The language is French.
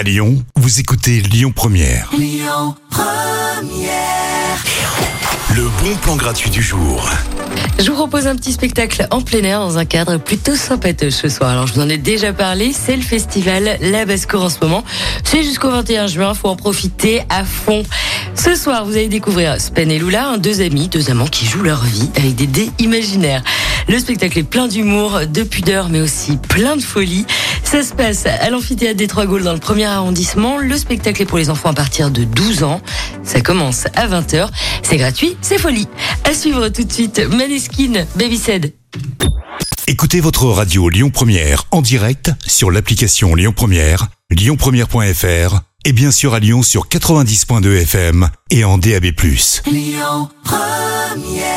À Lyon, vous écoutez Lyon Première. Le bon plan gratuit du jour. Je vous propose un petit spectacle en plein air dans un cadre plutôt sympathique ce soir. Alors je vous en ai déjà parlé, c'est le festival La Basse-Cour en ce moment. C'est jusqu'au 21 juin, faut en profiter à fond. Ce soir, vous allez découvrir Spen et Lula, hein, deux amis, deux amants qui jouent leur vie avec des dés imaginaires. Le spectacle est plein d'humour, de pudeur, mais aussi plein de folie. Ça se passe à l'amphithéâtre des Trois Gaules dans le premier arrondissement. Le spectacle est pour les enfants à partir de 12 ans. Ça commence à 20h. C'est gratuit, c'est folie. À suivre tout de suite, Maneskin, Baby Said. Écoutez votre radio Lyon Première en direct sur l'application Lyon Première, lyonpremière.fr et bien sûr à Lyon sur 90.2 FM et en DAB+. Lyon Première